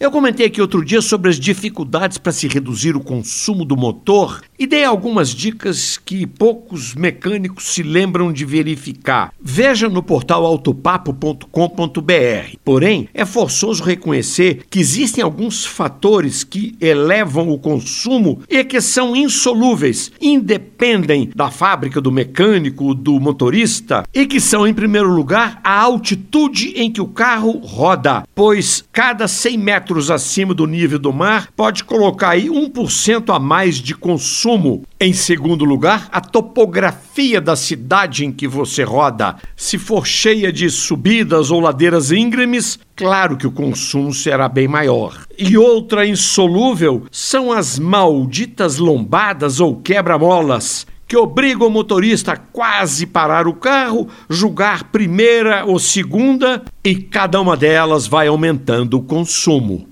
Eu comentei aqui outro dia sobre as dificuldades para se reduzir o consumo do motor e dei algumas dicas que poucos mecânicos se lembram de verificar. Veja no portal autopapo.com.br. Porém, é forçoso reconhecer que existem alguns fatores que elevam o consumo e que são insolúveis, independem da fábrica do mecânico, do motorista, e que são, em primeiro lugar, a altitude em que o carro roda, pois cada 100 metros acima do nível do mar, pode colocar aí 1% a mais de consumo. Em segundo lugar, a topografia da cidade em que você roda. Se for cheia de subidas ou ladeiras íngremes, claro que o consumo será bem maior. E outra insolúvel são as malditas lombadas ou quebra-molas que obriga o motorista a quase parar o carro, julgar primeira ou segunda, e cada uma delas vai aumentando o consumo.